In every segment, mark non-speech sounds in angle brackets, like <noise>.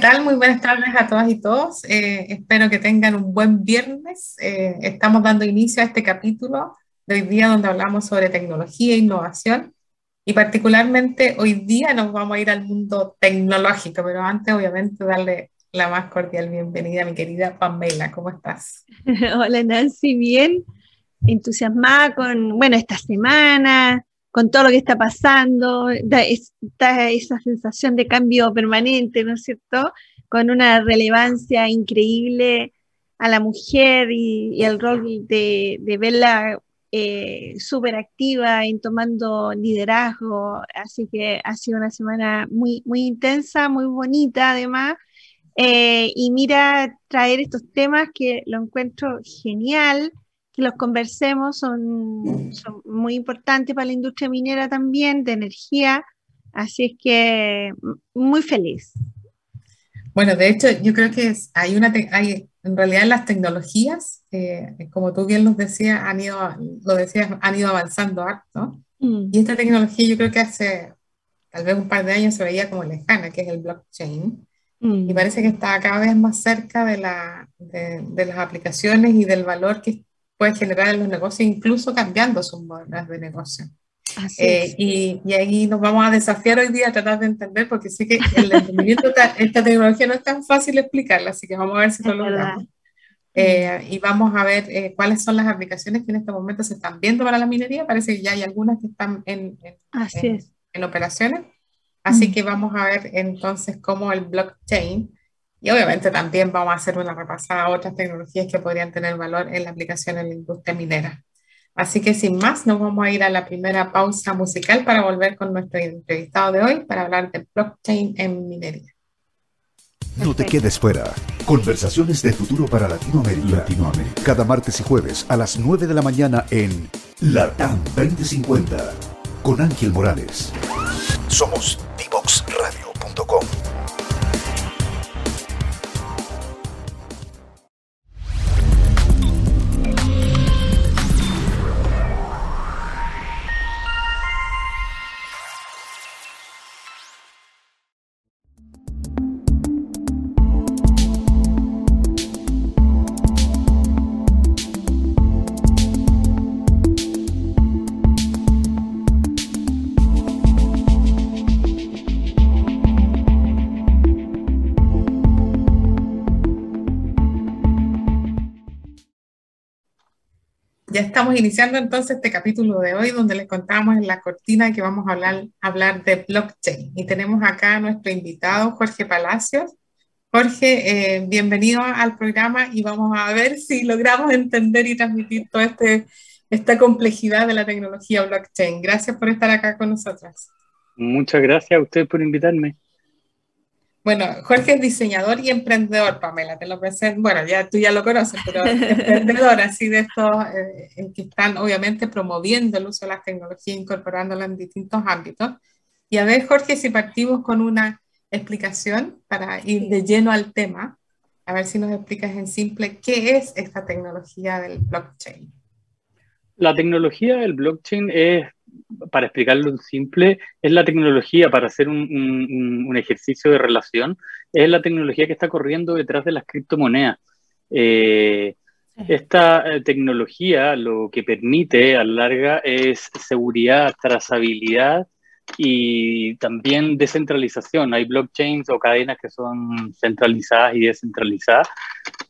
Hola, ¿qué tal? Muy buenas tardes a todas y todos. Eh, espero que tengan un buen viernes. Eh, estamos dando inicio a este capítulo de hoy día donde hablamos sobre tecnología e innovación. Y particularmente hoy día nos vamos a ir al mundo tecnológico, pero antes obviamente darle la más cordial bienvenida a mi querida Pamela. ¿Cómo estás? <laughs> Hola Nancy, bien. Entusiasmada con, bueno, esta semana, con todo lo que está pasando, da, esa sensación de cambio permanente, ¿no es cierto? Con una relevancia increíble a la mujer y, el rol de, verla eh, súper activa en tomando liderazgo. Así que ha sido una semana muy, muy intensa, muy bonita además. Eh, y mira, traer estos temas que lo encuentro genial que los conversemos son, son muy importantes para la industria minera también, de energía, así es que muy feliz. Bueno, de hecho, yo creo que hay una, hay, en realidad las tecnologías, eh, como tú bien nos decías, han ido, lo decías, han ido avanzando harto. Mm. Y esta tecnología yo creo que hace tal vez un par de años se veía como lejana, que es el blockchain. Mm. Y parece que está cada vez más cerca de, la, de, de, las aplicaciones y del valor que puede generar en los negocios, incluso cambiando sus modelos de negocio. Eh, y, y, ahí nos vamos a desafiar hoy día a tratar de entender, porque sí que el entendimiento esta tecnología no es tan fácil explicarla, así que vamos a ver si lo logramos. Eh, y vamos a ver eh, cuáles son las aplicaciones que en este momento se están viendo para la minería. Parece que ya hay algunas que están en, en, en operaciones. Así que vamos a ver entonces cómo el blockchain y obviamente también vamos a hacer una repasada a otras tecnologías que podrían tener valor en la aplicación en la industria minera. Así que sin más, nos vamos a ir a la primera pausa musical para volver con nuestro entrevistado de hoy para hablar de blockchain en minería. No te quedes fuera. Conversaciones de futuro para Latinoamérica. Latinoamérica. Cada martes y jueves a las 9 de la mañana en LATAM 2050 con Ángel Morales. Somos divoxradio.com. estamos iniciando entonces este capítulo de hoy donde les contamos en la cortina que vamos a hablar, hablar de blockchain. Y tenemos acá a nuestro invitado Jorge Palacios. Jorge, eh, bienvenido al programa y vamos a ver si logramos entender y transmitir toda este, esta complejidad de la tecnología blockchain. Gracias por estar acá con nosotras. Muchas gracias a usted por invitarme. Bueno, Jorge es diseñador y emprendedor, Pamela, te lo presento. Bueno, ya tú ya lo conoces, pero emprendedor <laughs> así de estos eh, que están obviamente promoviendo el uso de las tecnologías, incorporándolas en distintos ámbitos. Y a ver, Jorge, si partimos con una explicación para ir de lleno al tema, a ver si nos explicas en simple qué es esta tecnología del blockchain. La tecnología del blockchain es para explicarlo en simple, es la tecnología para hacer un, ejercicio de relación, es la tecnología que está corriendo detrás de las criptomonedas. Eh, esta eh, tecnología lo que permite a la larga es seguridad, trazabilidad y también descentralización. Hay blockchains o cadenas que son centralizadas y descentralizadas,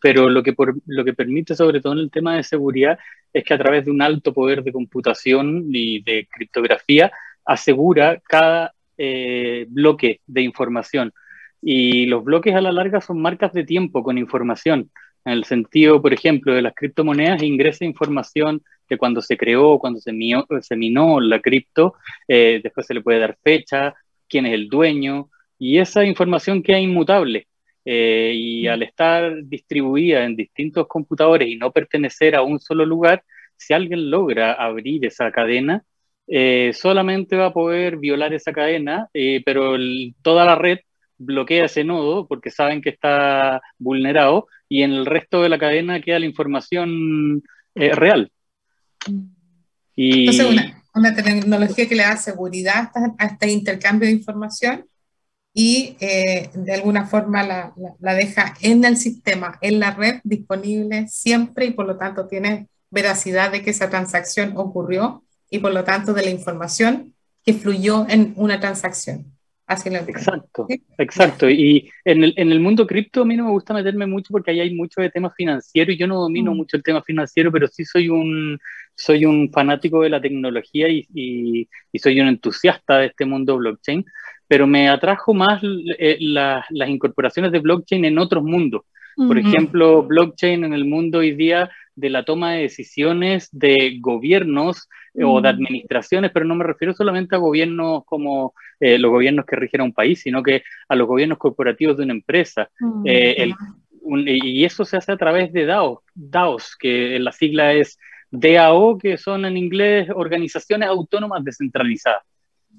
pero lo que, lo que permite sobre todo en el tema de seguridad es que a través de un alto poder de computación y de criptografía asegura cada eh, bloque de información. Y los bloques a la larga son marcas de tiempo con información. En el sentido, por ejemplo, de las criptomonedas, ingresa información de cuando se creó, cuando se, se minó la cripto, eh, después se le puede dar fecha, quién es el dueño, y esa información queda inmutable. Eh, y mm. al estar distribuida en distintos computadores y no pertenecer a un solo lugar, si alguien logra abrir esa cadena, eh, solamente va a poder violar esa cadena, eh, pero toda la red bloquea ese nodo porque saben que está vulnerado y en el resto de la cadena queda la información real. Entonces, una, tecnología que le da seguridad a este intercambio de información y eh, de alguna forma la, la, deja en el sistema, en la red, disponible siempre y por lo tanto tiene veracidad de que esa transacción ocurrió y por lo tanto de la información que fluyó en una transacción. Así lo exacto, exacto. Y en el, en el mundo cripto a mí no me gusta meterme mucho porque ahí hay mucho de temas financieros y yo no domino mm. mucho el tema financiero, pero sí soy un, soy un fanático de la tecnología y, y, y soy un entusiasta de este mundo blockchain pero me atrajo más eh, las incorporaciones de blockchain en otros mundos. Por ejemplo, blockchain en el mundo hoy día de la toma de decisiones de gobiernos eh, o de administraciones, pero no me refiero solamente a gobiernos como eh, los gobiernos que rigen a un país, sino que a los gobiernos corporativos de una empresa. y eso se hace a través de DAO, DAOs, que la sigla es DAO, que son en inglés organizaciones autónomas descentralizadas.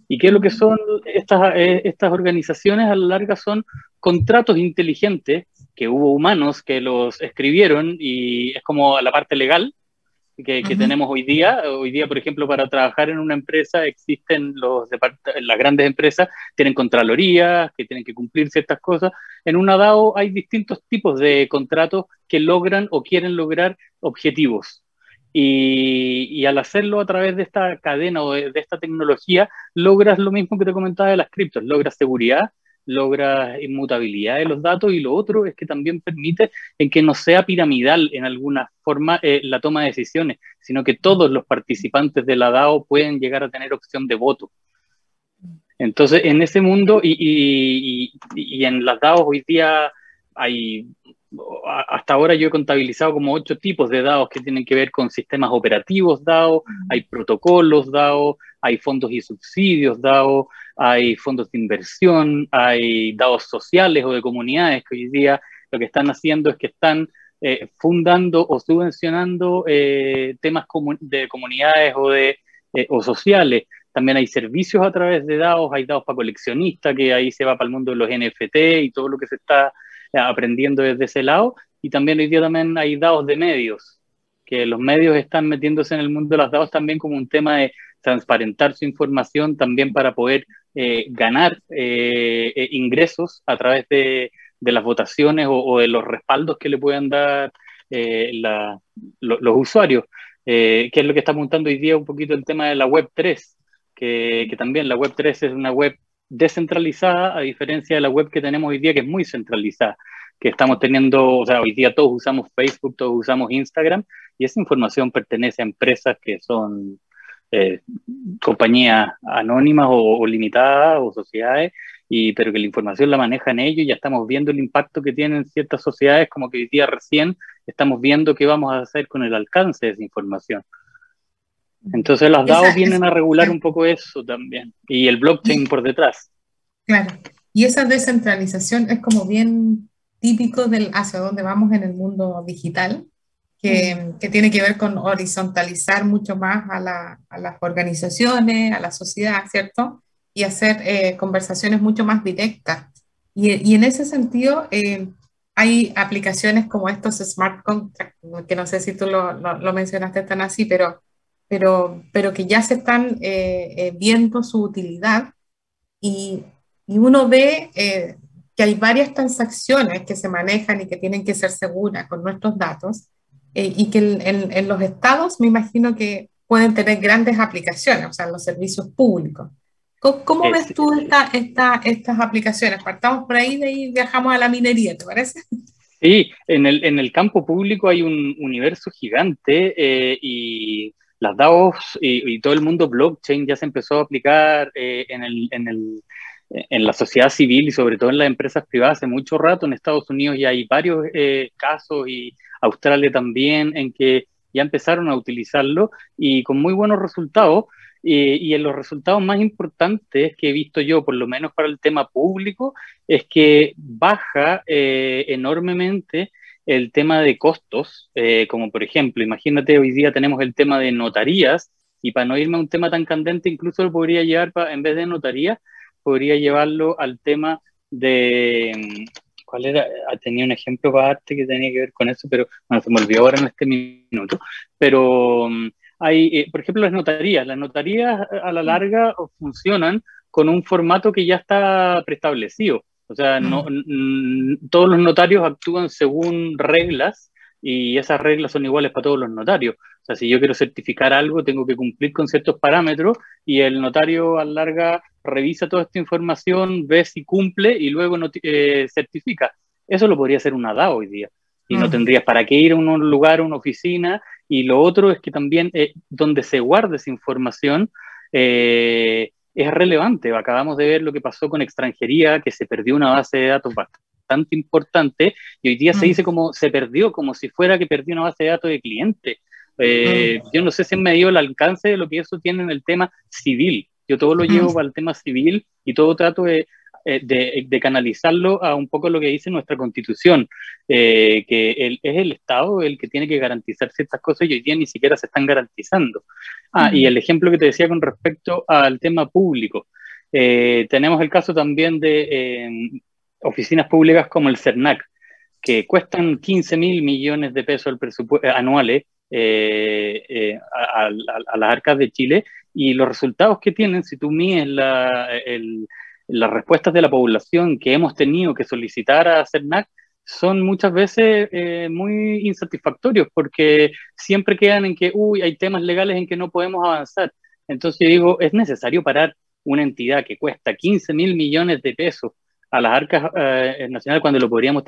¿Y qué es lo que son estas, eh, estas organizaciones? A la larga son contratos inteligentes que hubo humanos que los escribieron y es como la parte legal que, tenemos hoy día. Hoy día, por ejemplo, para trabajar en una empresa existen los las grandes empresas, tienen contralorías, que tienen que cumplir ciertas cosas. En una DAO hay distintos tipos de contratos que logran o quieren lograr objetivos. Y, al hacerlo a través de esta cadena o de, esta tecnología, logras lo mismo que te comentaba de las criptos, logras seguridad, logras inmutabilidad de los datos y lo otro es que también permite en que no sea piramidal en alguna forma eh, la toma de decisiones, sino que todos los participantes de la DAO pueden llegar a tener opción de voto. Entonces, en ese mundo y, y en las DAOs hoy día hay hasta ahora yo he contabilizado como ocho tipos de DAOs que tienen que ver con sistemas operativos DAO, hay protocolos DAO, hay fondos y subsidios DAO, hay fondos de inversión, hay DAOs sociales o de comunidades que hoy día lo que están haciendo es que están eh, fundando o subvencionando eh, temas de comunidades o, de, eh, o sociales. También hay servicios a través de DAOs, hay DAOs para coleccionistas, que ahí se va para el mundo de los NFT y todo lo que se está aprendiendo desde ese lado. Y también hoy día también hay dados de medios, que los medios están metiéndose en el mundo de los dados también como un tema de transparentar su información también para poder eh, ganar eh, eh, ingresos a través de, de las votaciones o, de los respaldos que le puedan dar los usuarios, que es lo que está apuntando hoy día un poquito el tema de la Web 3, que, que también la Web 3 es una web descentralizada, a diferencia de la web que tenemos hoy día, que es muy centralizada, que estamos teniendo, o sea, hoy día todos usamos Facebook, todos usamos Instagram, y esa información pertenece a empresas que son eh, compañías anónimas o, limitadas o sociedades, y, pero que la información la manejan ellos, y ya estamos viendo el impacto que tienen ciertas sociedades, como que día recién estamos viendo qué vamos a hacer con el alcance de esa información. Entonces las DAO vienen a regular un poco eso también, y el blockchain por detrás. Claro, y esa descentralización es como bien típico del hacia dónde vamos en el mundo digital, que, que tiene que ver con horizontalizar mucho más a, la, a, las organizaciones, a la sociedad, ¿cierto? Y hacer eh, conversaciones mucho más directas. Y, y en ese sentido, eh, hay aplicaciones como estos smart contracts, que no sé si tú lo, lo, lo mencionaste tan así, pero pero, pero que ya se están eh, eh, viendo su utilidad y, y uno ve eh, que hay varias transacciones que se manejan y que tienen que ser seguras con nuestros datos y que en, en, los estados me imagino que pueden tener grandes aplicaciones, o sea, los servicios públicos. ¿Cómo, ves tú esta, esta, estas aplicaciones? Partamos por ahí, de ahí viajamos a la minería, ¿te parece? Sí, en el, en el campo público hay un universo gigante y las DAOs y, todo el mundo blockchain ya se empezó a aplicar eh, en, el, en, el, en, la sociedad civil y sobre todo en las empresas privadas hace mucho rato. En Estados Unidos ya hay varios eh, casos y Australia también en que ya empezaron a utilizarlo y con muy buenos resultados. y en los resultados más importantes que he visto yo, por lo menos para el tema público, es que baja eh, enormemente el tema de costos, eh, como por ejemplo, imagínate, hoy día tenemos el tema de notarías, y para no irme a un tema tan candente, incluso lo podría llevar, en vez de notaría, podría llevarlo al tema de, ¿cuál era? Ah, tenía un ejemplo para arte que tenía que ver con eso, pero bueno, se me olvidó ahora en este minuto, pero mm, hay, eh, por ejemplo, las notarías, las notarías a la larga funcionan con un formato que ya está preestablecido. O sea, no, todos los notarios actúan según reglas y esas reglas son iguales para todos los notarios. O sea, si yo quiero certificar algo, tengo que cumplir con ciertos parámetros y el notario a larga revisa toda esta información, ve si cumple y luego eh, certifica. Eso lo podría hacer una DAO hoy día. Y no tendrías para qué ir a un lugar, a una oficina. Y lo otro es que también eh, donde se guarda esa información eh, es relevante. Acabamos de ver lo que pasó con extranjería, que se perdió una base de datos bastante importante y hoy día se mm. dice como se perdió, como si fuera que perdió una base de datos de cliente. Eh, mm. Yo no sé si han medido el alcance de lo que eso tiene en el tema civil. Yo todo lo llevo para el tema civil y todo trato de eh, de, canalizarlo a un poco lo que dice nuestra constitución, eh, que es el Estado el que tiene que garantizar ciertas cosas y hoy día ni siquiera se están garantizando. Ah, y el ejemplo que te decía con respecto al tema público. Eh, tenemos el caso también de oficinas públicas como el CERNAC, que cuestan 15 mil millones de pesos anuales a, las arcas de Chile y los resultados que tienen, si tú mides la, el, las respuestas de la población que hemos tenido que solicitar a CERNAC son muchas veces eh, muy insatisfactorios porque siempre quedan en que, uy, hay temas legales en que no podemos avanzar. Entonces digo, es necesario parar una entidad que cuesta 15 mil millones de pesos a las arcas eh, nacionales cuando lo podríamos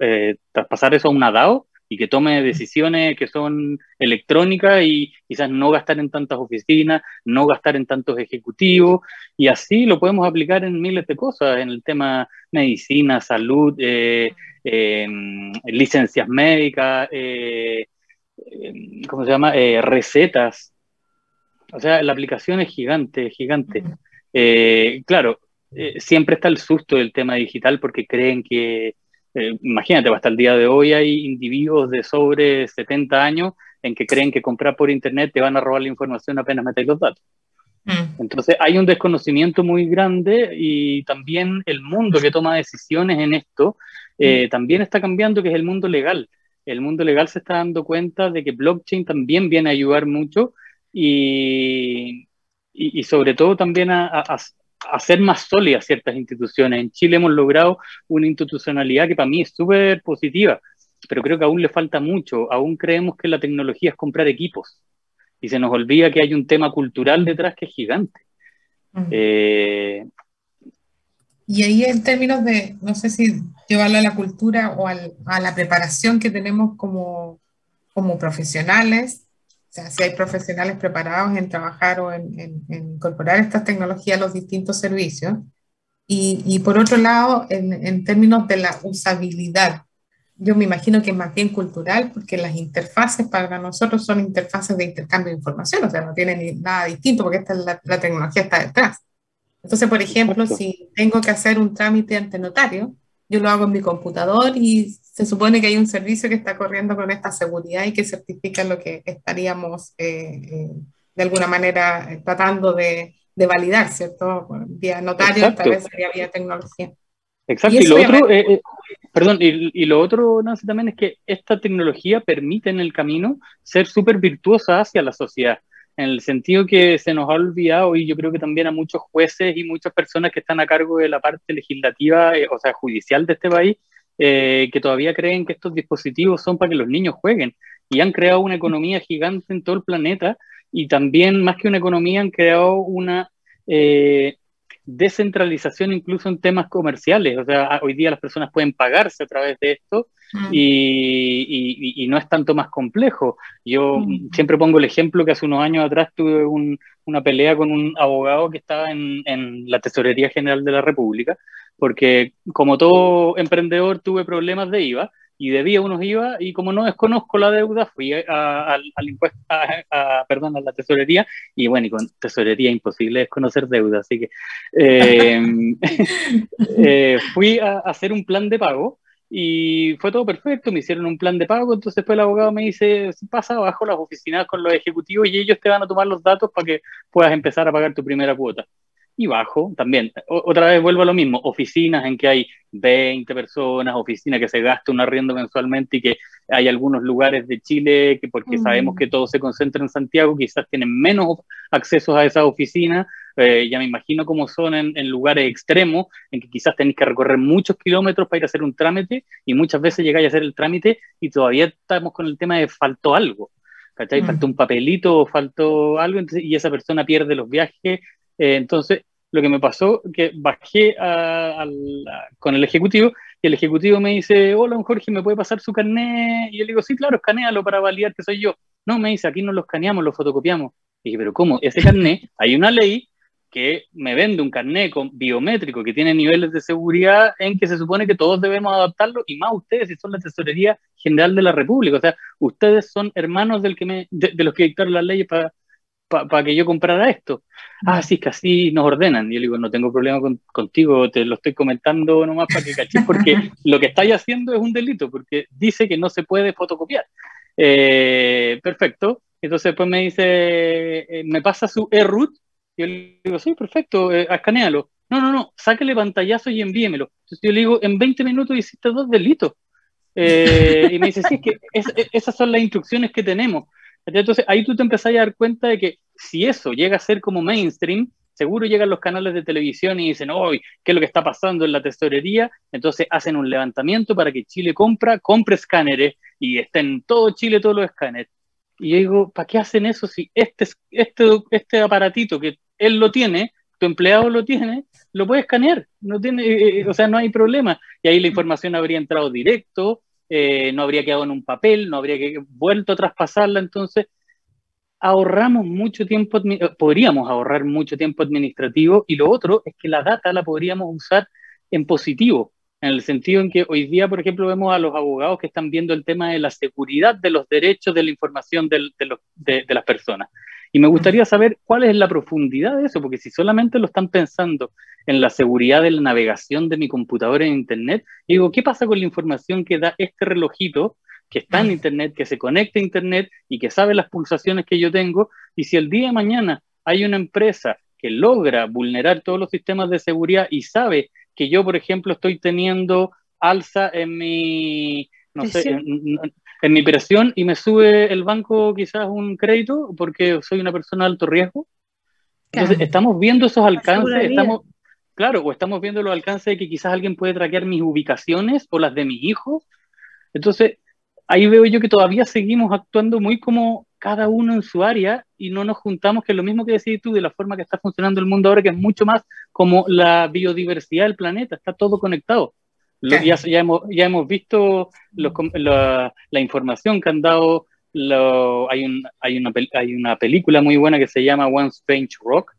eh, traspasar eso a una DAO y que tome decisiones que son electrónicas y quizás no gastar en tantas oficinas, no gastar en tantos ejecutivos, y así lo podemos aplicar en miles de cosas, en el tema medicina, salud, eh, em, licencias médicas, eh, em, ¿cómo se llama? Recetas. O sea, la aplicación es gigante, gigante. claro, siempre está el susto del tema digital porque creen que eh, imagínate, hasta el día de hoy hay individuos de sobre 70 años en que creen que comprar por internet te van a robar la información apenas metes los datos. Mm. Entonces hay un desconocimiento muy grande y también el mundo que toma decisiones en esto eh, mm. también está cambiando, que es el mundo legal. El mundo legal se está dando cuenta de que blockchain también viene a ayudar mucho y, y, sobre todo también a, hacer más sólidas ciertas instituciones. En Chile hemos logrado una institucionalidad que para mí es súper positiva, pero creo que aún le falta mucho. Aún creemos que la tecnología es comprar equipos y se nos olvida que hay un tema cultural detrás que es gigante. Eh, y ahí en términos de, no sé si llevarlo a la cultura o a la preparación que tenemos como, como profesionales, o sea, si hay profesionales preparados en trabajar o en, incorporar estas tecnologías a los distintos servicios. Y, y por otro lado, en, en, términos de la usabilidad, yo me imagino que es más bien cultural, porque las interfaces para nosotros son interfaces de intercambio de información, o sea, no tienen nada distinto, porque esta la, la tecnología está detrás. Entonces, por ejemplo, si tengo que hacer un trámite ante notario, yo lo hago en mi computador y se supone que hay un servicio que está corriendo con esta seguridad y que certifica lo que estaríamos eh, eh, de alguna manera eh, tratando de, de, validar, ¿cierto? Vía notario, tal vez sería vía tecnología. Exacto, y, lo otro, perdón, y, y, lo otro, Nancy, también es que esta tecnología permite en el camino ser súper virtuosa hacia la sociedad en el sentido que se nos ha olvidado, y yo creo que también a muchos jueces y muchas personas que están a cargo de la parte legislativa, o sea, judicial de este país, eh, que todavía creen que estos dispositivos son para que los niños jueguen y han creado una economía gigante en todo el planeta y también más que una economía han creado una eh, descentralización incluso en temas comerciales. O sea, hoy día las personas pueden pagarse a través de esto mm. y, no es tanto más complejo. Yo mm. siempre pongo el ejemplo que hace unos años atrás tuve una pelea con un abogado que estaba en, en la Tesorería General de la República porque como todo emprendedor tuve problemas de IVA y debía unos IVA y como no desconozco la deuda fui al impuesto, a, perdón, a la tesorería y bueno, y con tesorería imposible desconocer deuda, así que em, <laughs> eh, fui a hacer un plan de pago y fue todo perfecto, me hicieron un plan de pago, entonces después el abogado me dice, pasa abajo las oficinas con los ejecutivos y ellos te van a tomar los datos para que puedas empezar a pagar tu primera cuota y bajo también. otra vez vuelvo a lo mismo, oficinas en que hay 20 personas, oficinas que se gasta un arriendo mensualmente y que hay algunos lugares de Chile que porque sabemos que todo se concentra en Santiago, quizás tienen menos accesos a esas oficinas, eh, ya me imagino cómo son en, lugares extremos, en que quizás tenéis que recorrer muchos kilómetros para ir a hacer un trámite y muchas veces llegáis a hacer el trámite y todavía estamos con el tema de faltó algo, ¿cachai? Mm. Faltó un papelito, faltó algo y esa persona pierde los viajes. Eh, entonces, lo que me pasó, que bajé con el ejecutivo y el ejecutivo me dice, hola, Jorge, ¿me puede pasar su carnet? Y yo le digo, sí, claro, escanealo para validar que soy yo. No, me dice, aquí no lo escaneamos, lo fotocopiamos. Y dije, pero ¿cómo? Ese carnet, hay una ley que me vende un carnet con biométrico que tiene niveles de seguridad en que se supone que todos debemos adaptarlo, y más ustedes, si son la Tesorería General de la República. O sea, ustedes son hermanos del que me, de, los que dictaron las leyes para para que yo comprara esto. Ah, sí, que así nos ordenan. Y yo digo, no tengo problema contigo, te lo estoy comentando nomás para que caches, porque <laughs> lo que estáis haciendo es un delito, porque dice que no se puede fotocopiar. Eh, perfecto. Entonces después me dice, eh, me pasa su e-root. Yo le digo, sí, perfecto, eh, escanealo. No, no, no, sáquele pantallazo y envíemelo. Entonces yo le digo, en 20 minutos hiciste dos delitos. y me dice, sí, es que esas son las instrucciones que tenemos. Entonces ahí tú te empezás a dar cuenta de que si eso llega a ser como mainstream, seguro llegan los canales de televisión y dicen, hoy, ¿qué es lo que está pasando en la tesorería? Entonces hacen un levantamiento para que Chile compra, compre escáneres y estén en todo Chile todos los escáneres. Y yo digo, ¿para qué hacen eso si este, este, este aparatito que él lo tiene, tu empleado lo tiene, lo puede escanear? No tiene, eh, eh, o sea, no hay problema. Y ahí la información habría entrado directo, eh, no habría quedado en un papel, no habría que, vuelto a traspasarla, entonces ahorramos mucho tiempo, eh, podríamos ahorrar mucho tiempo administrativo y lo otro es que la data la podríamos usar en positivo, en el sentido en que hoy día, por ejemplo, vemos a los abogados que están viendo el tema de la seguridad de los derechos de la información de, de las personas. Y me gustaría saber cuál es la profundidad de eso, porque si solamente lo están pensando en la seguridad de la navegación de mi computadora en Internet, digo, ¿qué pasa con la información que da este relojito que está en Internet, que se conecta a Internet y que sabe las pulsaciones que yo tengo? Y si el día de mañana hay una empresa que logra vulnerar todos los sistemas de seguridad y sabe que yo, por ejemplo, estoy teniendo alza en mi, no sé, en mi operación y me sube el banco quizás un crédito porque soy una persona de alto riesgo. Entonces, estamos viendo esos alcances, estamos, claro, o estamos viendo los alcances de que quizás alguien puede traquear mis ubicaciones o las de mis hijos. Entonces, ahí veo yo que todavía seguimos actuando muy como cada uno en su área y no nos juntamos, que es lo mismo que decís tú de la forma que está funcionando el mundo ahora, que es mucho más como la biodiversidad del planeta, está todo conectado ya, ya, hemos, ya hemos visto la, información que han dado. hay, un, hay, una, hay una película muy buena que se llama One Strange Rock,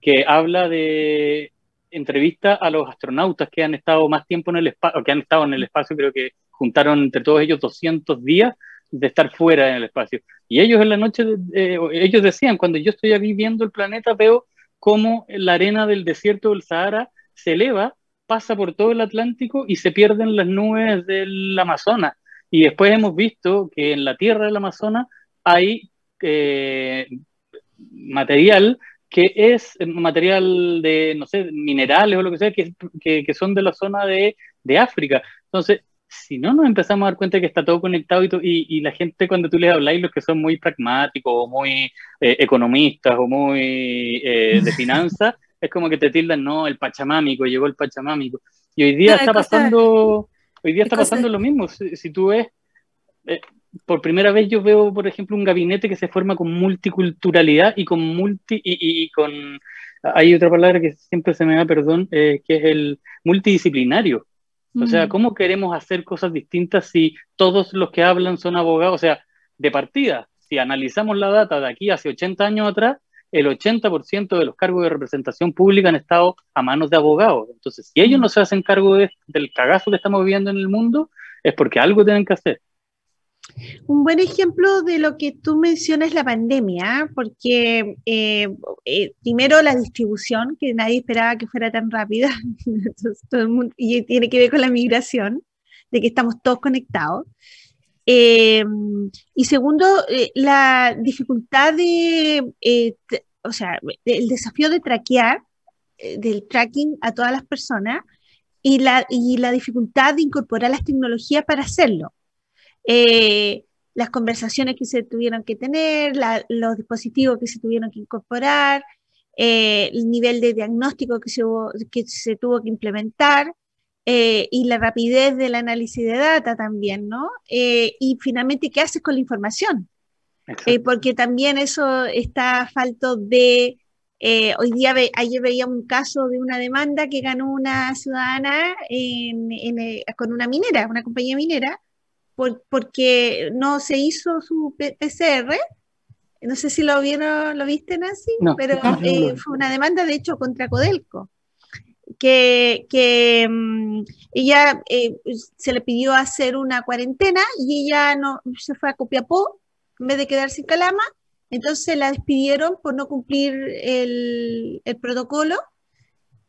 que habla de entrevista a los astronautas que han estado más tiempo en el espacio, que han estado en el espacio, creo que juntaron entre todos ellos 200 días de estar fuera en el espacio. Y ellos en la noche, eh, ellos decían, cuando yo estoy aquí viendo el planeta, veo cómo la arena del desierto del Sahara se eleva pasa por todo el Atlántico y se pierden las nubes del Amazonas. Y después hemos visto que en la tierra del Amazonas hay eh, material que es material de, no sé, minerales o lo que sea, que, que, son de la zona de, de, África. Entonces, si no nos empezamos a dar cuenta que está todo conectado y, y, la gente cuando tú les habláis, los que son muy pragmáticos o muy eh, economistas o muy eh, de <laughs> finanzas, es como que te tildan, no, el pachamámico, llegó el pachamámico. Y hoy día está pasando, hoy día está pasando lo mismo. Si, tú ves, eh, por primera vez yo veo, por ejemplo, un gabinete que se forma con multiculturalidad y con multi, y, con, hay otra palabra que siempre se me da, perdón, eh, que es el multidisciplinario. O sea, mm. ¿cómo queremos hacer cosas distintas si todos los que hablan son abogados? O sea, de partida, si analizamos la data de aquí hace 80 años atrás, el 80% de los cargos de representación pública han estado a manos de abogados. Entonces, si ellos no se hacen cargo del cagazo que estamos viviendo en el mundo, es porque algo tienen que hacer. Un buen ejemplo de lo que tú mencionas es la pandemia, porque eh, eh, primero la distribución, que nadie esperaba que fuera tan rápida, <laughs> y tiene que ver con la migración, de que estamos todos conectados. Eh, y segundo, eh, la dificultad de, eh, o sea, el desafío de traquear, del tracking a todas las personas y la, y la dificultad de incorporar las tecnologías para hacerlo. las conversaciones que se tuvieron que tener, los dispositivos que se tuvieron que incorporar, el nivel de diagnóstico que se, que se tuvo que implementar eh, y la rapidez del análisis de data también, ¿no? Eh, y finalmente, ¿qué haces con la información? porque también eso está falto de... hoy día, ayer veía un caso de una demanda que ganó una ciudadana con una minera, una compañía minera, porque no se hizo su PCR no sé si lo vieron, lo viste, Nancy, pero eh, fue una demanda, de hecho, contra Codelco, que, mm, ella eh, se le pidió hacer una cuarentena y ella no se fue a Copiapó en vez de quedarse en Calama, entonces la despidieron por no cumplir el protocolo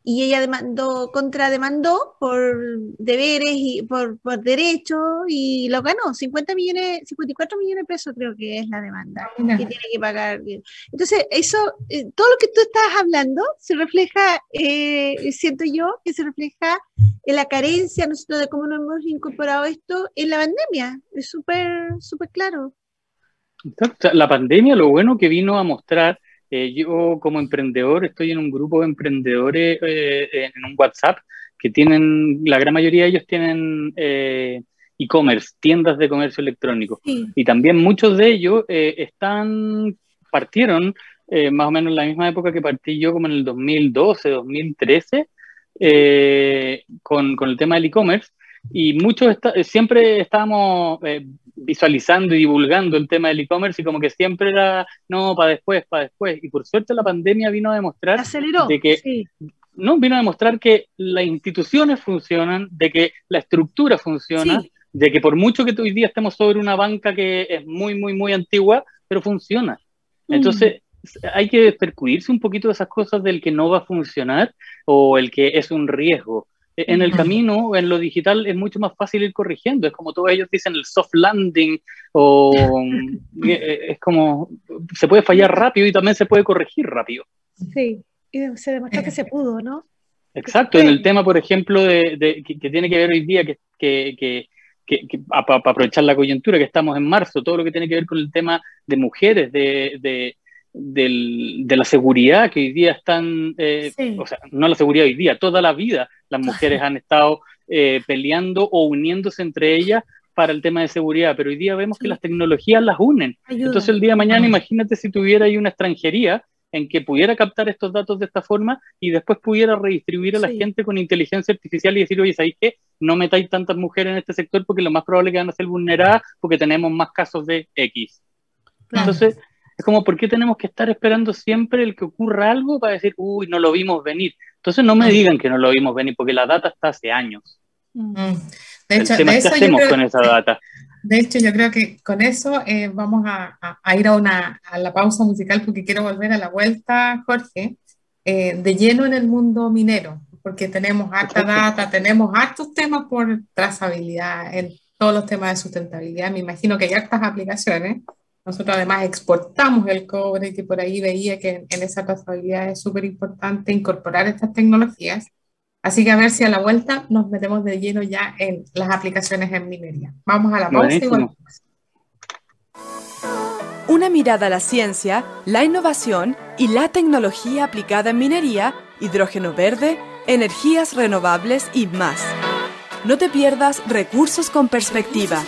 y ella demandó, contrademandó por deberes y por, por derechos y lo ganó, 50 millones, 54 millones de pesos creo que es la demanda que tiene que pagar. Entonces, eso, eh, todo lo que tú estás hablando se refleja, eh, siento yo, que se refleja en la carencia nosotros de cómo nos hemos incorporado esto en la pandemia. Es súper, súper claro. La pandemia lo bueno que vino a mostrar eh, yo como emprendedor estoy en un grupo de emprendedores eh, en un WhatsApp que tienen, la gran mayoría de ellos tienen eh, e-commerce, tiendas de comercio electrónico. Y también muchos de ellos están, partieron más o menos en la misma época que partí yo, como en el 2012, 2013, con, con el tema del e-commerce. Y muchos siempre estábamos visualizando y divulgando el tema del e-commerce y como que siempre era, no, para después, para después. Y por suerte la pandemia vino a demostrar de que, no, vino a demostrar que las instituciones funcionan, de que la estructura funciona, de que por mucho que hoy día estemos sobre una banca que es muy, muy, muy antigua, pero funciona. Mm. Entonces, hay que percudirse un poquito de esas cosas del que no va a funcionar o el que es un riesgo. En el camino, en lo digital, es mucho más fácil ir corrigiendo. Es como todos ellos dicen el soft landing, o eh, es como se puede fallar rápido y también se puede corregir rápido. Sí, y se demostró que se pudo, ¿no? Exacto, en el tema, por ejemplo, de, que, tiene que ver hoy día, que, que, para aprovechar la coyuntura, que estamos en marzo, todo lo que tiene que ver con el tema de mujeres, de, de la seguridad que hoy día están, eh, o sea, no la seguridad hoy día, toda la vida las mujeres han estado eh, peleando o uniéndose entre ellas para el tema de seguridad, pero hoy día vemos que las tecnologías las unen. Entonces el día de mañana, imagínate si tuviera ahí una extranjería en que pudiera captar estos datos de esta forma y después pudiera redistribuir a la gente con inteligencia artificial y decir, oye, ¿sabéis qué? No metáis tantas mujeres en este sector porque lo más probable es que van a ser vulneradas porque tenemos más casos de X. Entonces, es como, ¿por qué tenemos que estar esperando siempre el que ocurra algo para decir, uy, no lo vimos venir? Entonces no me digan que no lo vimos venir, porque la data está hace años. Mm. De hecho, ¿Qué hacemos con esa data? <laughs> De hecho, yo creo que con eso eh, vamos a, ir a, una, a la pausa musical porque quiero volver a la vuelta, Jorge, eh, de lleno en el mundo minero, porque tenemos harta data, tenemos hartos temas por trazabilidad, en todos los temas de sustentabilidad. Me imagino que hay hartas aplicaciones nosotros además exportamos el cobre, y que por ahí veía que en esa trazabilidad es súper importante incorporar estas tecnologías. Así que a ver si a la vuelta nos metemos de lleno ya en las aplicaciones en minería. Vamos a la pausa y volvemos. Una mirada a la ciencia, la innovación y la tecnología aplicada en minería, hidrógeno verde, energías renovables y más. No te pierdas Recursos con Perspectiva.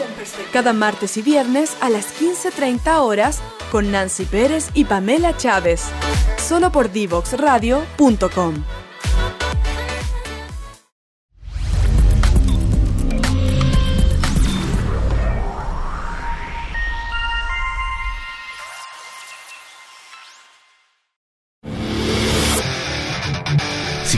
Cada martes y viernes a las 15.30 horas con Nancy Pérez y Pamela Chávez. Solo por divoxradio.com.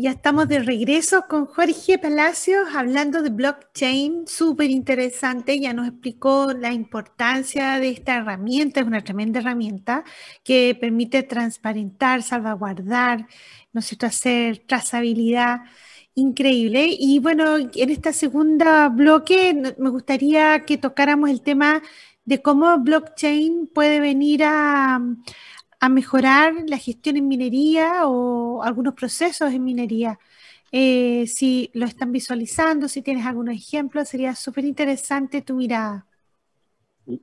Ya estamos de regreso con Jorge Palacios hablando de blockchain, súper interesante. Ya nos explicó la importancia de esta herramienta, es una tremenda herramienta que permite transparentar, salvaguardar, ¿no sé, hacer trazabilidad increíble. Y bueno, en esta segunda bloque me gustaría que tocáramos el tema de cómo blockchain puede venir a, mejorar la gestión en minería o algunos procesos en minería. Eh, si lo están visualizando, si tienes algunos ejemplos, sería súper interesante tu mirada.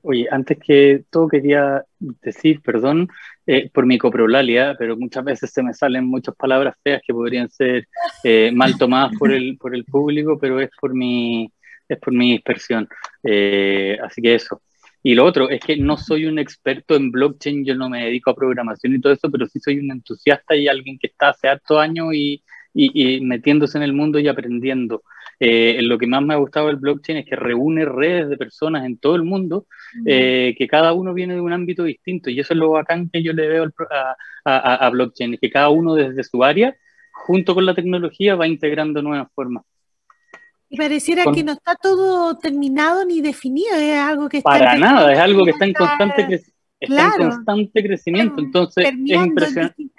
Oye, antes que todo quería decir, perdón eh, por mi coprolalia, pero muchas veces se me salen muchas palabras feas que podrían ser eh, mal tomadas por el, por el público, pero es por mi, es por mi dispersión. Así que eso. Y lo otro es que no soy un experto en blockchain, yo no me dedico a programación y todo eso, pero sí soy un entusiasta y alguien que está hace harto años y, y, metiéndose en el mundo y aprendiendo. Eh, lo que más me ha gustado del blockchain es que reúne redes de personas en todo el mundo, eh, que cada uno viene de un ámbito distinto, y eso es lo bacán que yo le veo a, a, a blockchain, que cada uno desde su área, junto con la tecnología, va integrando nuevas formas. Y pareciera que no está todo terminado ni definido, es algo que está Para nada, es algo que está en constante crecimiento está en constante crecimiento, entonces es impresionante.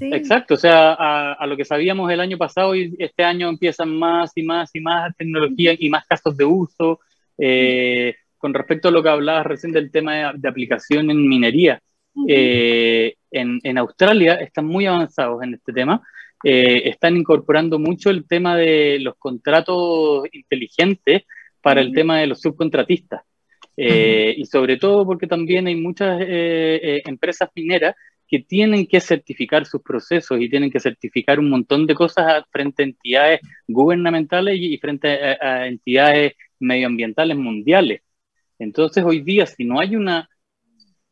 Exacto, o sea, a, lo que sabíamos el año pasado y este año empiezan más y más y más tecnología y más casos de uso. Eh, con respecto a lo que hablabas recién del tema de, aplicación en minería, eh, en, en, Australia están muy avanzados en este tema. Eh, están incorporando mucho el tema de los contratos inteligentes para el tema de los subcontratistas. Eh, y sobre todo porque también hay muchas eh, eh, empresas mineras que tienen que certificar sus procesos y tienen que certificar un montón de cosas frente a entidades gubernamentales y, frente a, entidades medioambientales mundiales. Entonces, hoy día, si no hay una,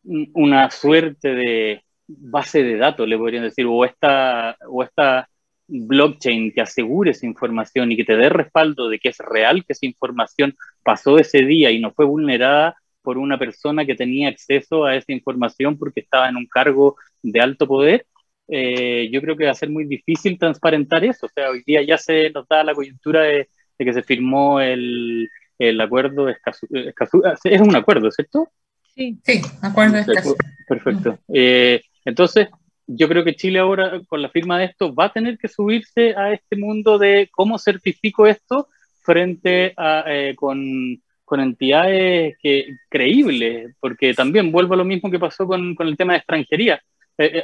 una suerte de base de datos, le podrían decir, o esta, o esta blockchain que asegure esa información y que te dé respaldo de que es real que esa información pasó ese día y no fue vulnerada por una persona que tenía acceso a esa información porque estaba en un cargo de alto poder, eh, yo creo que va a ser muy difícil transparentar eso. O sea, hoy día ya se nos da la coyuntura de, que se firmó el, el acuerdo de Escazú, Es un acuerdo, ¿cierto? Sí, sí, acuerdo de Escazú. Perfecto. Eh, entonces, yo creo que Chile ahora, con la firma de esto, va a tener que subirse a este mundo de cómo certifico esto frente a, eh, con, con, entidades que, creíbles, porque también vuelvo a lo mismo que pasó con, con el tema de extranjería. Eh,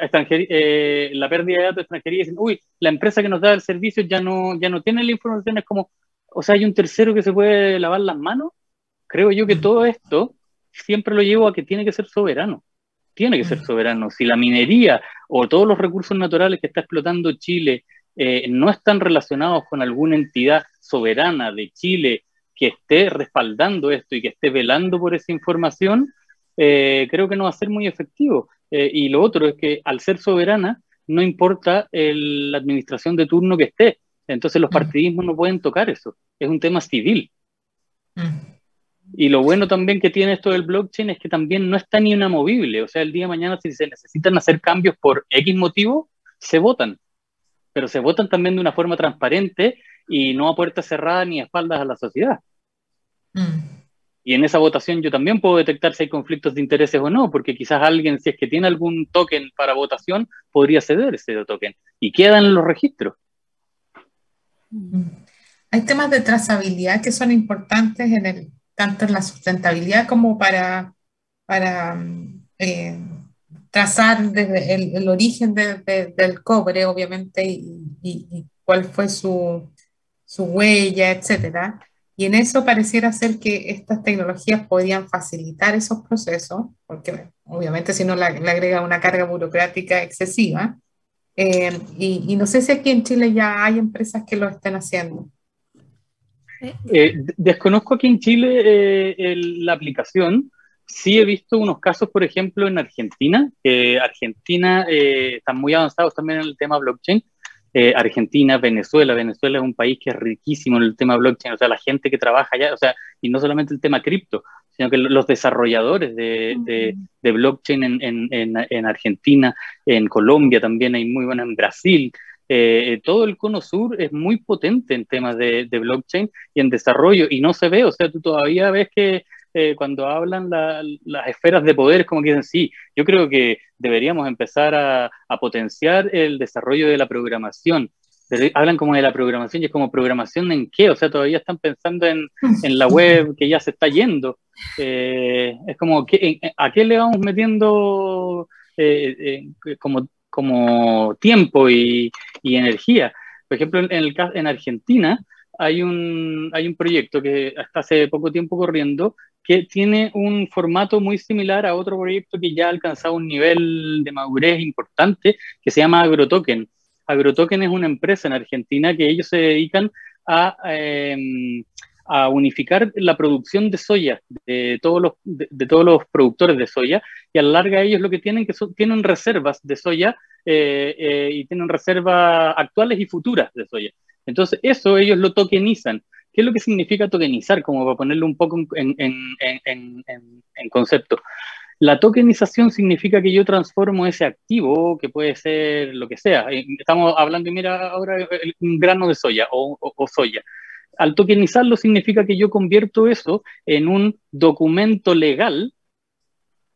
eh, la pérdida de datos de extranjería, dicen, uy, la empresa que nos da el servicio ya no, ya no tiene la información, es como, o sea, hay un tercero que se puede lavar las manos. Creo yo que todo esto siempre lo llevo a que tiene que ser soberano tiene que ser soberano. Si la minería o todos los recursos naturales que está explotando Chile eh, no están relacionados con alguna entidad soberana de Chile que esté respaldando esto y que esté velando por esa información, eh, creo que no va a ser muy efectivo. Eh, y lo otro es que al ser soberana, no importa la administración de turno que esté. Entonces los partidismos no pueden tocar eso. Es un tema civil. Y lo bueno también que tiene esto del blockchain es que también no está ni inamovible. O sea, el día de mañana, si se necesitan hacer cambios por X motivo, se votan. Pero se votan también de una forma transparente y no a puertas cerradas ni a espaldas a la sociedad. Mm. Y en esa votación yo también puedo detectar si hay conflictos de intereses o no, porque quizás alguien, si es que tiene algún token para votación, podría ceder ese token y quedan en los registros. Mm. Hay temas de trazabilidad que son importantes en el tanto en la sustentabilidad como para, para eh, trazar el, origen del cobre, obviamente, y, cuál fue su, su, huella, etcétera. Y en eso pareciera ser que estas tecnologías podían facilitar esos procesos, porque obviamente si no le agrega una carga burocrática excesiva. Eh, y, y, no sé si aquí en Chile ya hay empresas que lo estén haciendo. Eh, desconozco aquí en Chile eh, la aplicación. Sí he visto unos casos, por ejemplo, en Argentina, que Argentina eh, están muy avanzados también en el tema blockchain. Argentina, Venezuela. Venezuela es un país que es riquísimo en el tema blockchain, o sea, la gente que trabaja allá, o sea, y no solamente el tema cripto, sino que los desarrolladores de, blockchain en, en, Argentina, en Colombia también hay muy buenas, en Brasil, eh, todo el cono sur es muy potente en temas de, blockchain y en desarrollo y no se ve, o sea, tú todavía ves que eh, cuando hablan las esferas de poder es como que dicen, sí, yo creo que deberíamos empezar a, potenciar el desarrollo de la programación. hablan como de la programación y es como programación en qué, o sea, todavía están pensando en, en la web que ya se está yendo. Eh, es como, ¿a qué le vamos metiendo eh, como, como tiempo y, energía? Por ejemplo, en Argentina hay un, hay un proyecto que hasta hace poco tiempo corriendo que tiene un formato muy similar a otro proyecto que ya ha alcanzado un nivel de madurez importante, que se llama AgroToken. AgroToken es una empresa en Argentina que ellos se dedican a, em, a unificar la producción de soya de todos, los, de, todos los productores de soya y a la larga ellos lo que tienen que tienen reservas de soya eh, eh, y tienen reservas actuales y futuras de soya. Entonces eso ellos lo tokenizan. ¿Qué es lo que significa tokenizar? Como para ponerlo un poco en, en, en, concepto. La tokenización significa que yo transformo ese activo, que puede ser lo que sea. Eh, estamos hablando, mira, ahora un grano de soya o, soya. Al tokenizarlo significa que yo convierto eso en un documento legal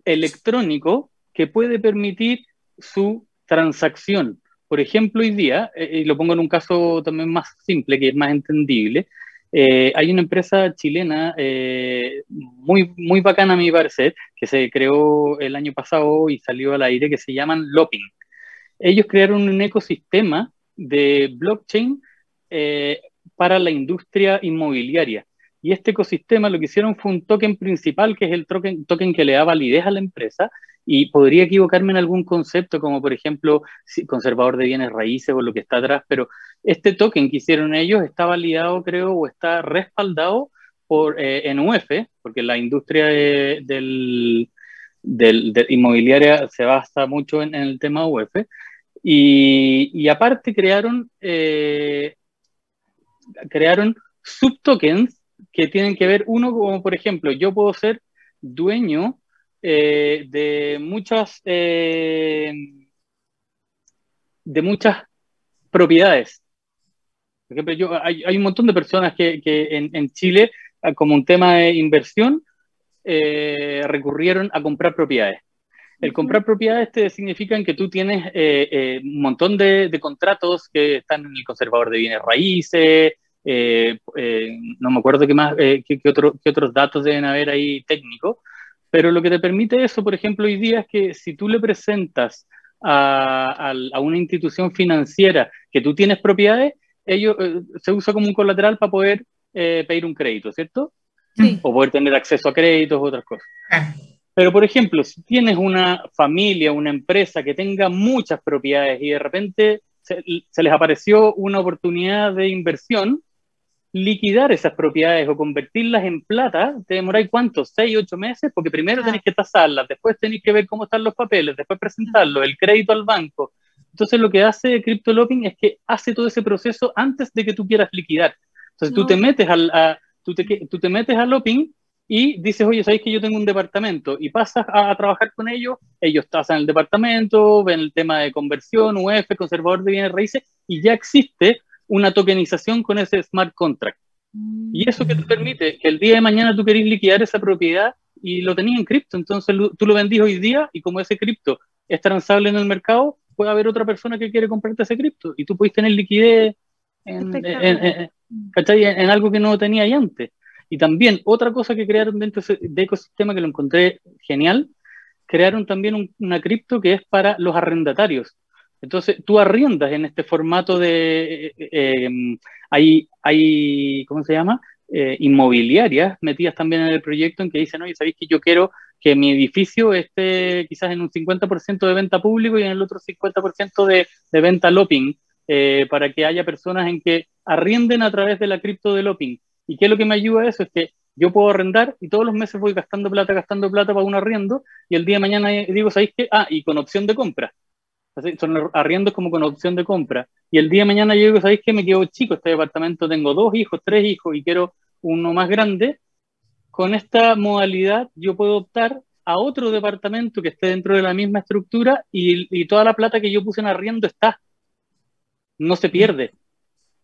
electrónico que puede permitir su transacción. Por ejemplo, hoy día, eh, y lo pongo en un caso también más simple, que es más entendible, eh, hay una empresa chilena eh, muy, muy bacana, a mi parecer, que se creó el año pasado y salió al aire, que se llaman Loping. Ellos crearon un ecosistema de blockchain eh, para la industria inmobiliaria. Y este ecosistema lo que hicieron fue un token principal, que es el token, token que le da validez a la empresa, y podría equivocarme en algún concepto, como por ejemplo conservador de bienes raíces o lo que está atrás, pero este token que hicieron ellos está validado, creo, o está respaldado por, eh, en UF, porque la industria del, del, inmobiliaria se basa mucho en, el tema UF. Y, y aparte crearon, eh, crearon subtokens que tienen que ver, uno como por ejemplo, yo puedo ser dueño eh, de muchas de muchas propiedades. Por ejemplo, yo, hay, hay un montón de personas que, que en, en, Chile, ah, como un tema de inversión, eh, recurrieron a comprar propiedades. El comprar propiedades te significa que tú tienes eh, eh, un montón de, de, contratos que están en el conservador de bienes raíces, no me acuerdo qué más, qué, qué, otro, qué, otros datos deben haber ahí técnicos, pero lo que te permite eso, por ejemplo, hoy día es que si tú le presentas a, a, a una institución financiera que tú tienes propiedades, ellos, eh, se usa como un colateral para poder eh, pedir un crédito, ¿cierto? Sí. O poder tener acceso a créditos, otras cosas. Ah. Pero, por ejemplo, si tienes una familia, una empresa que tenga muchas propiedades y de repente se, se les apareció una oportunidad de inversión, liquidar esas propiedades o convertirlas en plata, te demoráis cuántos, seis, ocho meses, porque primero ah. tenéis que tasarlas, después tenéis que ver cómo están los papeles, después presentarlo, el crédito al banco, entonces lo que hace CryptoLopping es que hace todo ese proceso antes de que tú quieras liquidar. Entonces tú te metes al, a, tú te, tú te metes a Lopping y dices, oye, ¿sabéis que yo tengo un departamento? Y pasas a, trabajar con ellos, ellos tasan el departamento, ven el tema de conversión, UF, conservador de bienes raíces, y ya existe una tokenización con ese smart contract. Y eso que te permite que el día de mañana tú querés liquidar esa propiedad y lo tenías en cripto, entonces tú lo vendís hoy día y como ese cripto es transable en el mercado, puede haber otra persona que quiere comprarte ese cripto y tú puedes tener liquidez en, en, algo que no tenías antes. Y también otra cosa que crearon dentro de ecosistema que lo encontré genial, crearon también una cripto que es para los arrendatarios. Entonces, tú arriendas en este formato de... Eh, eh, em, hay, hay, ¿cómo se llama? Eh, inmobiliarias metidas también en el proyecto en que dicen, oye, ¿sabéis que yo quiero que mi edificio esté quizás en un 50% de venta público y en el otro 50% de, de venta loping, eh, para que haya personas en que arrienden a través de la cripto de loping. ¿Y qué es lo que me ayuda a eso? Es que yo puedo arrendar y todos los meses voy gastando plata, gastando plata para un arriendo y el día de mañana digo, ¿sabéis qué? Ah, y con opción de compra. Así, son arriendos como con opción de compra. Y el día de mañana yo digo, ¿sabéis qué? Me quedo chico este departamento, tengo dos hijos, tres hijos y quiero uno más grande con esta modalidad yo puedo optar a otro departamento que esté dentro de la misma estructura y, toda la plata que yo puse en arriendo está. No se pierde.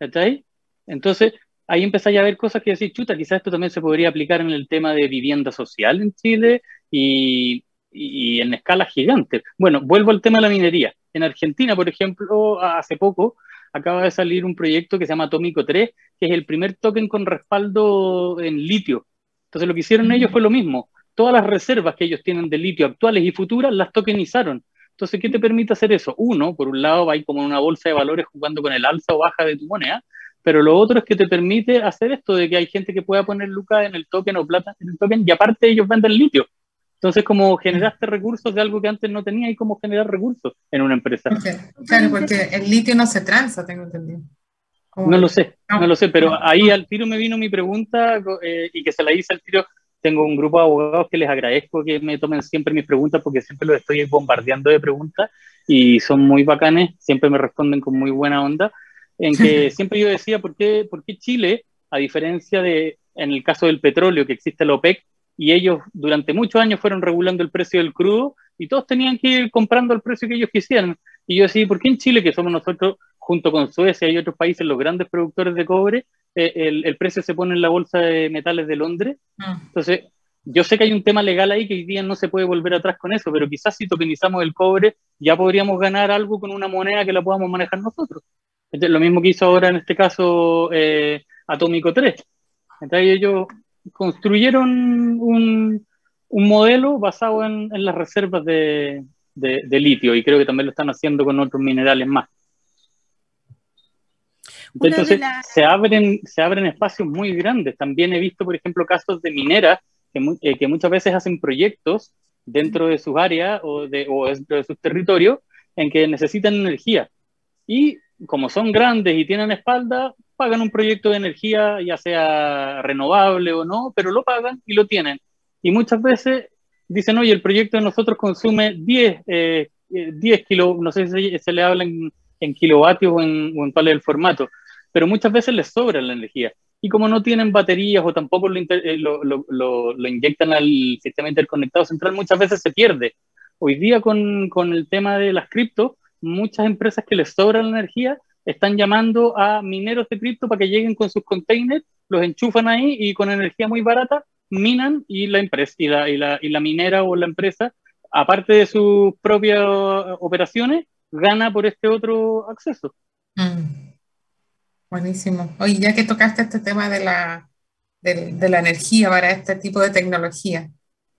¿Está ahí? Entonces, ahí empezáis a ver cosas que decir, chuta, quizás esto también se podría aplicar en el tema de vivienda social en Chile y, y en escala gigante. Bueno, vuelvo al tema de la minería. En Argentina, por ejemplo, hace poco acaba de salir un proyecto que se llama Atómico 3, que es el primer token con respaldo en litio. Entonces lo que hicieron ellos fue lo mismo. Todas las reservas que ellos tienen de litio actuales y futuras las tokenizaron. Entonces, ¿qué te permite hacer eso? Uno, por un lado, va ahí como en una bolsa de valores jugando con el alza o baja de tu moneda, pero lo otro es que te permite hacer esto de que hay gente que pueda poner lucas en el token o plata en el token y aparte ellos venden litio. Entonces, como generaste recursos de algo que antes no tenía y cómo generar recursos en una empresa. Claro, porque el litio no se transa, tengo entendido. No lo sé, no, lo sé, pero ahí al tiro me vino mi pregunta eh, y que se la hice al tiro. Tengo un grupo de abogados que les agradezco que me tomen siempre mis preguntas porque siempre los estoy bombardeando de preguntas y son muy bacanes, siempre me responden con muy buena onda. En que <laughs> siempre yo decía, ¿por qué, ¿por qué Chile, a diferencia de en el caso del petróleo, que existe la OPEC, y ellos durante muchos años fueron regulando el precio del crudo y todos tenían que ir comprando el precio que ellos quisieran. Y yo decía, ¿por qué en Chile, que somos nosotros, junto con Suecia y otros países, los grandes productores de cobre, eh, el, precio se pone en la bolsa de metales de Londres? Ah. Entonces, yo sé que hay un tema legal ahí que hoy día no se puede volver atrás con eso, pero quizás si tokenizamos el cobre, ya podríamos ganar algo con una moneda que la podamos manejar nosotros. Lo mismo que hizo ahora en este caso eh, Atómico 3. Entonces ellos construyeron un, un modelo basado en, en las reservas de, de, litio y creo que también lo están haciendo con otros minerales más. Entonces, se, abren, se abren espacios muy grandes. También he visto, por ejemplo, casos de mineras que, eh, que muchas veces hacen proyectos dentro de sus áreas o, de, o dentro de sus territorios en que necesitan energía. Y como son grandes y tienen espalda, pagan un proyecto de energía, ya sea renovable o no, pero lo pagan y lo tienen. Y muchas veces dicen, oye, el proyecto de nosotros consume 10, eh, 10 kilos, no sé si se le habla en, kilovatios o en, o cuál es el formato, pero muchas veces les sobra la energía. Y como no tienen baterías o tampoco lo, eh, lo, lo, lo, inyectan al sistema interconectado central, muchas veces se pierde. Hoy día con, con el tema de las cripto, muchas empresas que les sobra la energía están llamando a mineros de cripto para que lleguen con sus containers, los enchufan ahí y con energía muy barata minan y la empresa y la, y la, y la minera o la empresa, aparte de sus propias operaciones, gana por este otro acceso. Mm. Buenísimo. Oye, ya que tocaste este tema de la, de, la energía para este tipo de tecnología,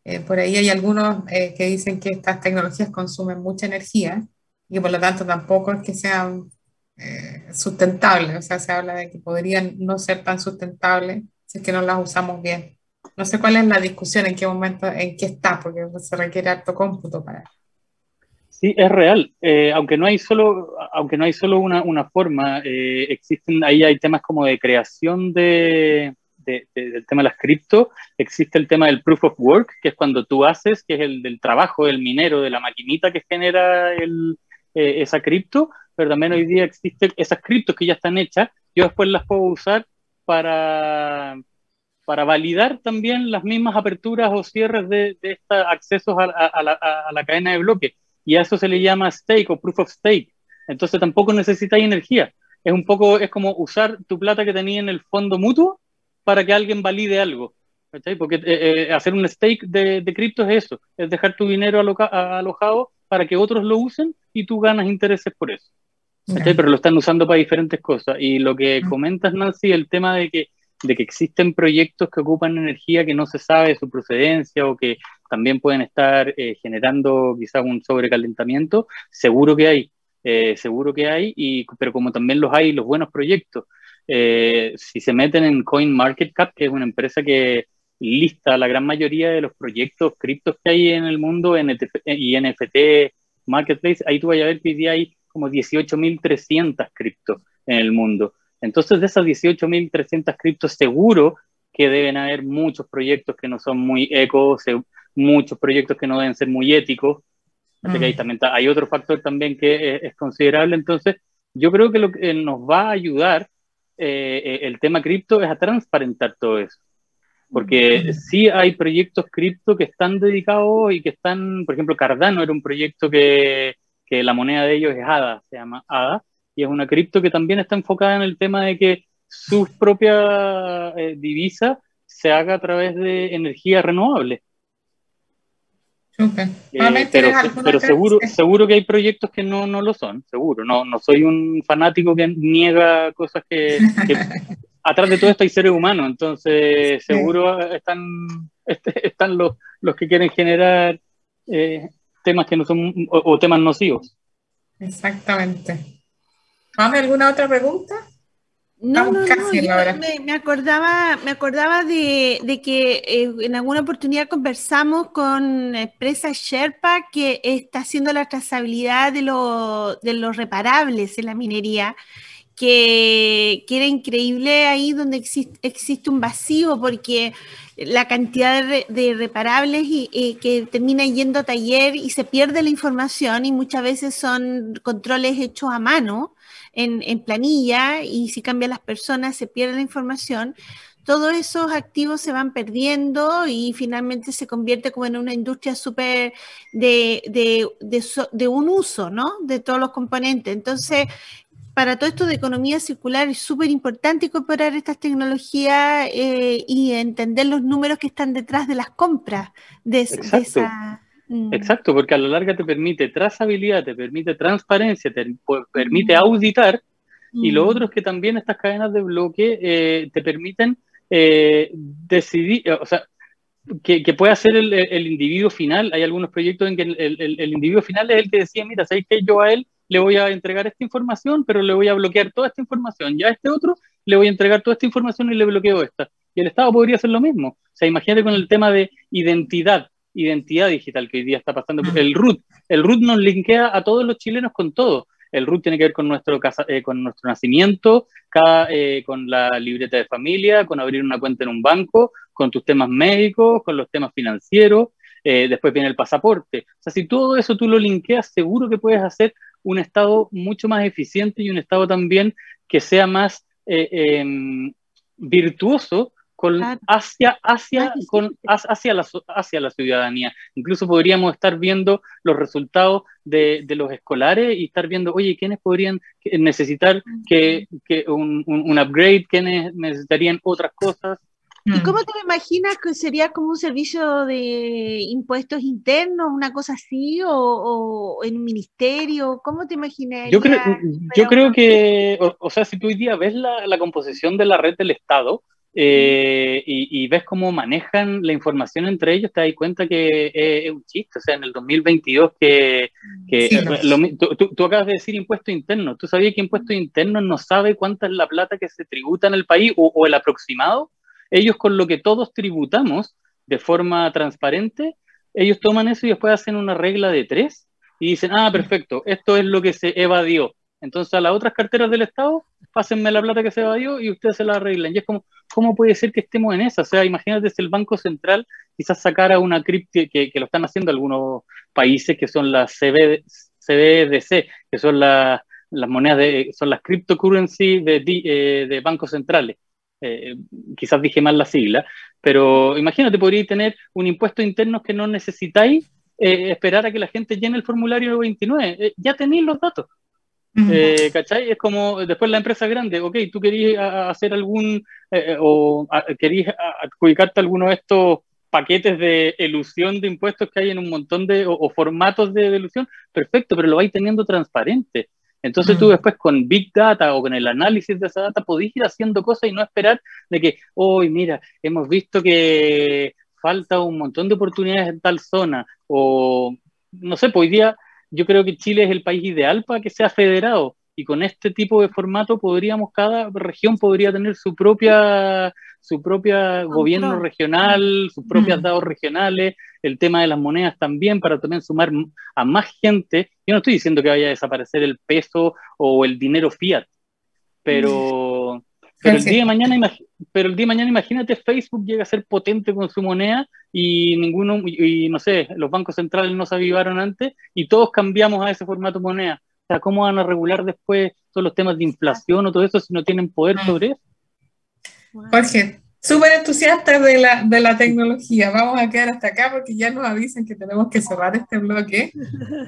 eh, por ahí hay algunos eh, que dicen que estas tecnologías consumen mucha energía y por lo tanto tampoco es que sean eh, sustentables, o sea, se habla de que podrían no ser tan sustentables si es que no las usamos bien. No sé cuál es la discusión, en qué momento, en qué está, porque se requiere alto cómputo para Sí, es real. Eh, aunque no hay solo, aunque no hay solo una, una forma, eh, existen ahí hay temas como de creación de, del tema de las cripto. Existe el tema del proof of work, que es cuando tú haces, que es el del trabajo del minero, de la maquinita que genera el, eh, esa cripto, pero también hoy día existen esas criptos que ya están hechas. Yo después las puedo usar para para validar también las mismas aperturas o cierres de, de estos accesos a, la, cadena de bloque. Y a eso se le llama stake o proof of stake. Entonces tampoco necesitáis energía. Es un poco, es como usar tu plata que tenía en el fondo mutuo para que alguien valide algo. Porque eh, eh, hacer un stake de, de cripto es eso, es dejar tu dinero alojado para que otros lo usen y tú ganas intereses por eso. Pero lo están usando para diferentes cosas. Y lo que mm. comentas, Nancy, el tema de que de que existen proyectos que ocupan energía que no se sabe su procedencia o que también pueden estar eh, generando quizás un sobrecalentamiento, seguro que hay, eh, seguro que hay, y, pero como también los hay los buenos proyectos. Eh, si se meten en CoinMarketCap, que es una empresa que lista la gran mayoría de los proyectos criptos que hay en el mundo y NFT, Marketplace, ahí tú vas a ver que hoy día hay como 18.300 criptos en el mundo. Entonces, de esas 18.300 criptos, seguro que deben haber muchos proyectos que no son muy ecos, muchos proyectos que no deben ser muy éticos. Así que ahí mm. también hay otro factor también que es, considerable. Entonces, yo creo que lo que nos va a ayudar eh, eh, el tema cripto es a transparentar todo eso. Porque sí hay proyectos cripto que están dedicados y que están, por ejemplo, Cardano era un proyecto que, que la moneda de ellos es ADA, se llama ADA, y es una cripto que también está enfocada en el tema de que su propia eh, divisa se haga a través de energía renovable. Eh, pero, seguro, seguro que hay proyectos que no, no lo son, seguro. No, no soy un fanático que niega cosas que, <laughs> atrás de todo esto hay seres humanos, entonces seguro están, están los, los que quieren generar eh, temas que no son, o, temas nocivos. Exactamente. ¿Hay alguna otra pregunta? No, no, no, me, acordaba, me acordaba de, que eh, en alguna oportunidad conversamos con empresa Sherpa que está haciendo la trazabilidad de, de los reparables en la minería que, era increíble ahí donde existe, existe un vacío porque la cantidad de, reparables y, que terminan yendo a taller y se pierde la información y muchas veces son controles hechos a mano en, en planilla y si cambian las personas se pierde la información todos esos activos se van perdiendo y finalmente se convierte como en una industria súper de, de, de, un uso, ¿no? De todos los componentes. Entonces, para todo esto de economía circular es súper importante incorporar estas tecnologías eh, y entender los números que están detrás de las compras de, Exacto. Mm. Exacto, porque a la larga te permite trazabilidad, te permite transparencia, te permite mm. auditar y lo mm. otro es que también estas cadenas de bloque eh, te permiten eh, decidir, o sea, que, que pueda ser el, individuo final. Hay algunos proyectos en que el, individuo final es el que decía, mira, ¿sabes que yo a él le voy a entregar esta información, pero le voy a bloquear toda esta información. Ya a este otro le voy a entregar toda esta información y le bloqueo esta. Y el Estado podría hacer lo mismo. O sea, imagínate con el tema de identidad, identidad digital que hoy día está pasando. El RUT, el RUT nos linkea a todos los chilenos con todo. El RUT tiene que ver con nuestro, eh, con nuestro nacimiento, cada, eh, con la libreta de familia, con abrir una cuenta en un banco, con tus temas médicos, con los temas financieros. Eh, después viene el pasaporte. O sea, si todo eso tú lo linkeas, seguro que puedes hacer un Estado mucho más eficiente y un Estado también que sea más eh, em, virtuoso con, hacia, hacia, con, hacia, la, hacia la ciudadanía. Incluso podríamos estar viendo los resultados de, de los escolares y estar viendo, oye, ¿quiénes podrían necesitar que, que un, un, upgrade? ¿Quiénes necesitarían otras cosas? ¿Y mm. cómo te lo imaginas que sería como un servicio de impuestos internos, una cosa así, o, en un ministerio? ¿Cómo te imaginas? Yo creo, yo creo que, o, sea, si tú hoy día ves la, la composición de la red del Estado eh, y, ves cómo manejan la información entre ellos, te das cuenta que es, un chiste. O sea, en el 2022 que, que tú, tú, acabas de decir impuesto interno. ¿Tú sabías que impuesto interno no sabe cuánta es la plata que se tributa en el país o, o el aproximado? Ellos con lo que todos tributamos de forma transparente, ellos toman eso y después hacen una regla de tres y dicen, ah, perfecto, esto es lo que se evadió. Entonces a las otras carteras del Estado, pásenme la plata que se evadió y ustedes se la arreglan. Y es como, ¿cómo puede ser que estemos en esa? O sea, imagínate si el Banco Central quizás sacara una cripto que, lo están haciendo algunos países que son las CB, CBDC, que son las monedas de, son las cryptocurrency de, de, eh, de bancos centrales. Eh, quizás dije mal la sigla, pero imagínate, podríais tener un impuesto interno que no necesitáis eh, esperar a que la gente llene el formulario 29. Eh, ya tenéis los datos. ¿Cachai? Es como después la empresa grande, ok, tú querías hacer algún o querías adjudicarte alguno de estos paquetes de elusión de impuestos que hay en un montón de o, formatos de elusión, perfecto, pero lo vais teniendo transparente. Entonces tú mm. después con Big Data o con el análisis de esa data podés ir haciendo cosas y no esperar de que, hoy mira, hemos visto que falta un montón de oportunidades en tal zona o no sé, pues hoy día yo creo que Chile es el país ideal para que sea federado y con este tipo de formato podríamos, cada región podría tener su propia, su propia gobierno regional, sus propias mm. dados regionales, el tema de las monedas también, para también sumar a más gente. Yo no estoy diciendo que vaya a desaparecer el peso o el dinero fiat, pero, pero, el, día de mañana, pero el día de mañana imagínate Facebook llega a ser potente con su moneda y ninguno, y no sé, los bancos centrales no se avivaron antes y todos cambiamos a ese formato moneda sea, ¿cómo van a regular después todos los temas de inflación o todo eso si no tienen poder sobre eso? Jorge, súper entusiasta de la, de la tecnología. Vamos a quedar hasta acá porque ya nos avisan que tenemos que cerrar este bloque. <laughs>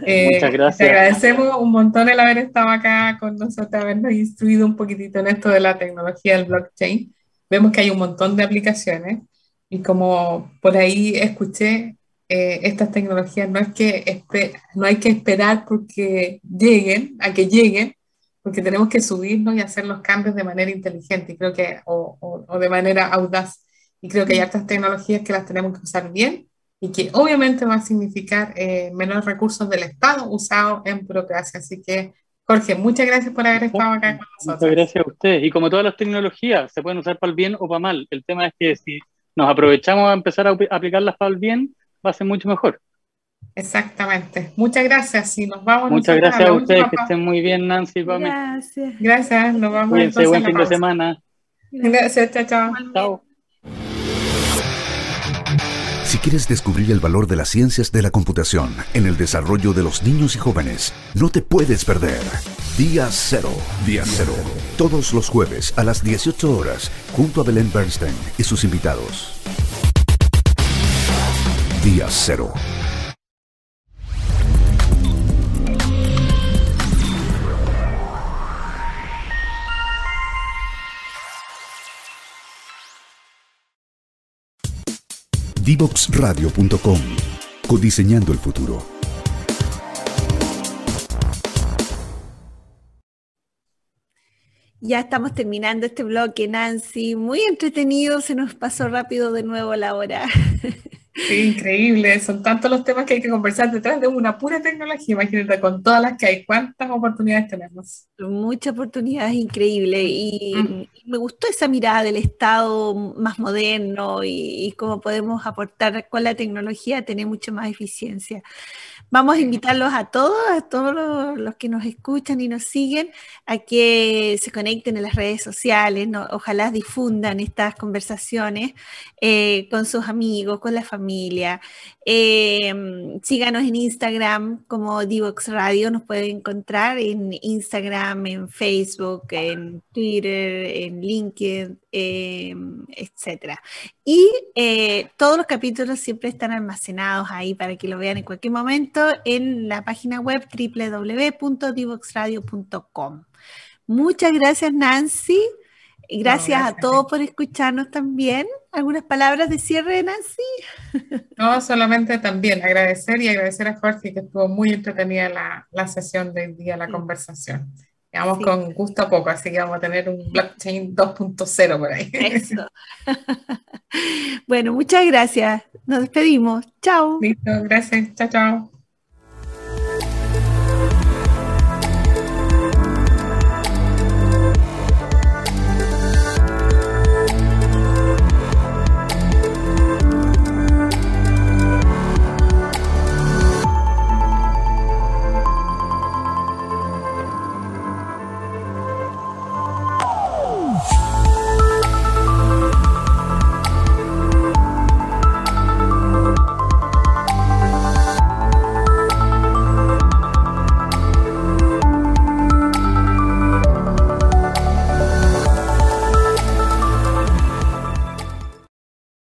Eh, Muchas gracias. Te agradecemos un montón el haber estado acá con nosotros, habernos instruido un poquitito en esto de la tecnología del blockchain. Vemos que hay un montón de aplicaciones y como por ahí escuché, eh, estas tecnologías no es que no hay que esperar porque lleguen, a que lleguen, porque tenemos que subirnos y hacer los cambios de manera inteligente, y creo que, o, o, de manera audaz. Y creo que hay otras tecnologías que las tenemos que usar bien y que obviamente va a significar eh, menos recursos del Estado usados en burocracia. Así que, Jorge, muchas gracias por haber estado acá con nosotros. Muchas gracias a ustedes. Y como todas las tecnologías, se pueden usar para el bien o para mal. El tema es que si nos aprovechamos a empezar a aplicarlas para el bien, va a ser mucho mejor. Exactamente. Muchas gracias y nos vamos. Muchas gracias a, ustedes, que estén muy bien, Nancy. Gracias. Gracias, nos vamos. Cuídense, buen fin de semana. Gracias, chao, chao. Chao. Si quieres descubrir el valor de las ciencias de la computación en el desarrollo de los niños y jóvenes, no te puedes perder. Día Cero. Día Cero. Todos los jueves a las 18 horas, junto a Belén Bernstein y sus invitados. Día Cero. Divoxradio.com. Codiseñando el futuro. Ya estamos terminando este bloque, Nancy. Muy entretenido, se nos pasó rápido de nuevo la hora. <laughs> Sí, increíble. Son tantos los temas que hay que conversar detrás de una pura tecnología. Imagínate con todas las que hay, cuántas oportunidades tenemos. Muchas oportunidades increíbles. Y, mm. me gustó esa mirada del Estado más moderno y, y, cómo podemos aportar con la tecnología a tener mucha más eficiencia. Vamos a invitarlos a todos, a todos los, que nos escuchan y nos siguen, a que se conecten en las redes sociales, ojalá difundan estas conversaciones eh, con sus amigos, con la familia. Eh, síganos en Instagram como Divox Radio, nos pueden encontrar en Instagram, en Facebook, en Twitter, en LinkedIn, eh, etcétera. Y eh, todos los capítulos siempre están almacenados ahí para que lo vean en cualquier momento en la página web www.divoxradio.com. Muchas gracias, Nancy. Y gracias, a todos por escucharnos también. ¿Algunas palabras de cierre, Nancy? No, solamente también agradecer y agradecer a Jorge que estuvo muy entretenida la, la sesión del día, la conversación. Vamos con gusto a poco, así que vamos a tener un blockchain 2.0 por ahí. Eso. <laughs> bueno, muchas gracias. Nos despedimos. Chao. Listo, gracias. Chao, chao.